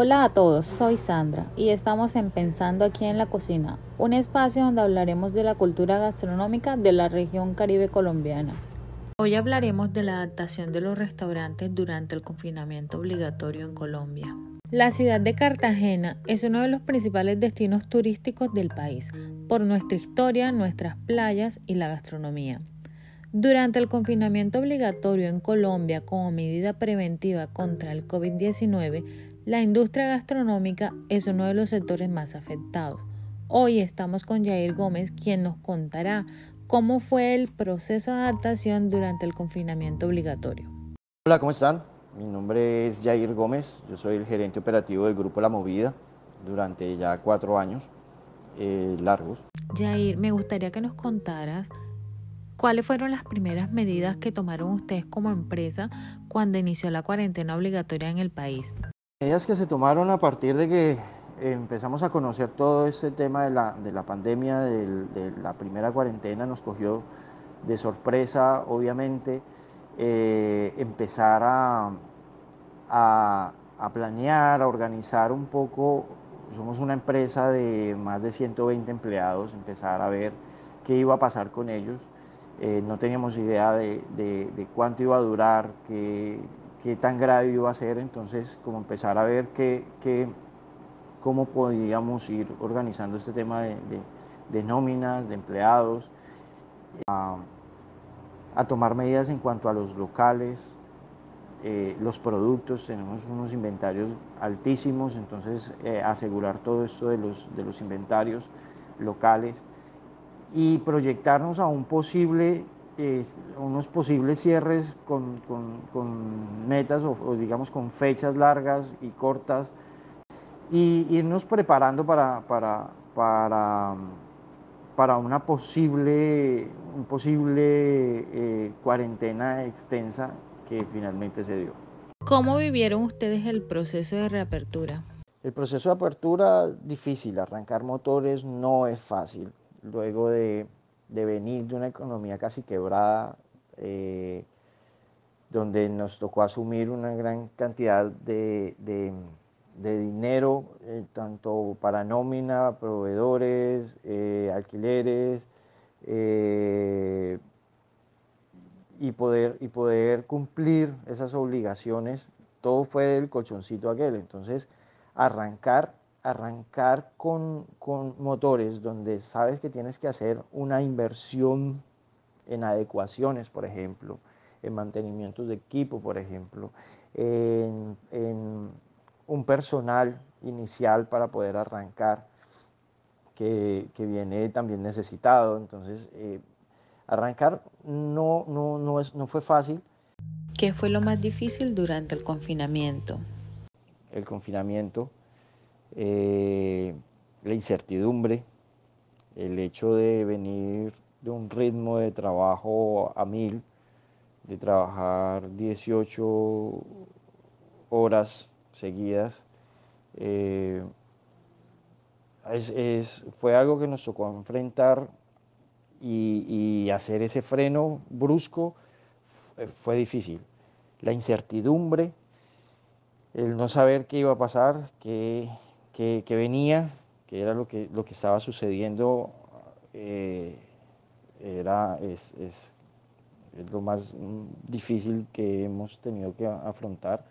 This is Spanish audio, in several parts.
Hola a todos, soy Sandra y estamos en Pensando aquí en la cocina, un espacio donde hablaremos de la cultura gastronómica de la región caribe colombiana. Hoy hablaremos de la adaptación de los restaurantes durante el confinamiento obligatorio en Colombia. La ciudad de Cartagena es uno de los principales destinos turísticos del país, por nuestra historia, nuestras playas y la gastronomía. Durante el confinamiento obligatorio en Colombia como medida preventiva contra el COVID-19, la industria gastronómica es uno de los sectores más afectados. Hoy estamos con Jair Gómez, quien nos contará ¿Cómo fue el proceso de adaptación durante el confinamiento obligatorio? Hola, ¿cómo están? Mi nombre es Jair Gómez, yo soy el gerente operativo del Grupo La Movida durante ya cuatro años eh, largos. Jair, me gustaría que nos contaras cuáles fueron las primeras medidas que tomaron ustedes como empresa cuando inició la cuarentena obligatoria en el país. Medidas que se tomaron a partir de que empezamos a conocer todo este tema de la, de la pandemia, de, la primera cuarentena, nos cogió de sorpresa, obviamente, eh, empezar a, a, planear, a organizar un poco. Somos una empresa de más de 120 empleados, empezar a ver qué iba a pasar con ellos. Eh, no teníamos idea de, de, cuánto iba a durar, qué, qué, tan grave iba a ser, entonces como empezar a ver qué, qué cómo podíamos ir organizando este tema de, nóminas, de empleados, a, tomar medidas en cuanto a los locales, eh, los productos, tenemos unos inventarios altísimos, entonces eh, asegurar todo esto de los, de los inventarios locales y proyectarnos a un posible, eh, unos posibles cierres con, metas o, digamos con fechas largas y cortas y irnos preparando para, para, para, para una posible, un posible eh, cuarentena extensa que finalmente se dio. ¿Cómo vivieron ustedes el proceso de reapertura? El proceso de apertura difícil, arrancar motores no es fácil. Luego de, de venir de una economía casi quebrada, eh, donde nos tocó asumir una gran cantidad de, de dinero, eh, tanto para nómina, proveedores, eh, alquileres, y, poder, y poder cumplir esas obligaciones, todo fue del colchoncito aquel. Entonces, arrancar, arrancar con, con motores donde sabes que tienes que hacer una inversión en adecuaciones, por ejemplo, en mantenimientos de equipo, por ejemplo, en, en un personal inicial para poder arrancar que, viene también necesitado. Entonces, eh, arrancar no, no, no, es, no fue fácil. ¿Qué fue lo más difícil durante el confinamiento? El confinamiento, eh, la incertidumbre, el hecho de venir de un ritmo de trabajo a mil, de trabajar 18 horas seguidas. Eh, fue algo que nos tocó enfrentar y, hacer ese freno brusco fue, difícil. La incertidumbre, el no saber qué iba a pasar, qué, venía, qué era lo que, lo que estaba sucediendo, eh, era, es, es, es lo más difícil que hemos tenido que afrontar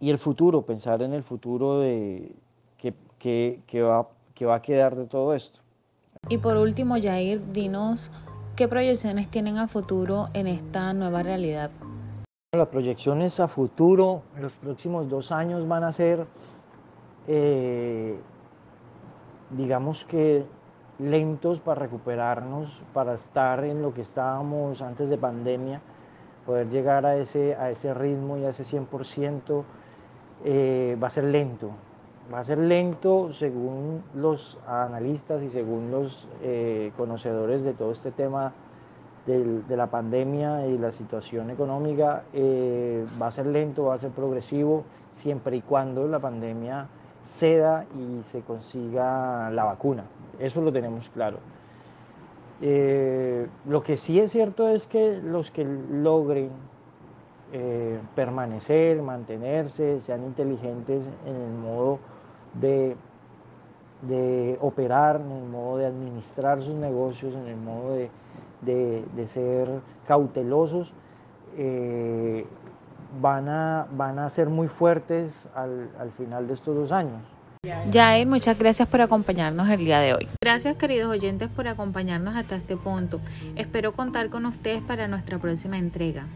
y el futuro, pensar en el futuro de qué, va, va a quedar de todo esto. Y por último, Jair, dinos qué proyecciones tienen a futuro en esta nueva realidad. Las proyecciones a futuro, en los próximos dos años van a ser, eh, digamos que lentos para recuperarnos, para estar en lo que estábamos antes de pandemia, poder llegar a ese, a ese ritmo y a ese 100% eh, va a ser lento. Va a ser lento según los analistas y según los eh, conocedores de todo este tema de la pandemia y la situación económica. Eh, va a ser lento, va a ser progresivo, siempre y cuando la pandemia ceda y se consiga la vacuna. Eso lo tenemos claro. lo que sí es cierto es que los que logren eh, permanecer, mantenerse, sean inteligentes en el modo de, de, operar, en el modo de administrar sus negocios, en el modo de, ser cautelosos, eh, van, a, van a ser muy fuertes al, al final de estos dos años. Yael, muchas gracias por acompañarnos el día de hoy. Gracias queridos oyentes por acompañarnos hasta este punto. Espero contar con ustedes para nuestra próxima entrega.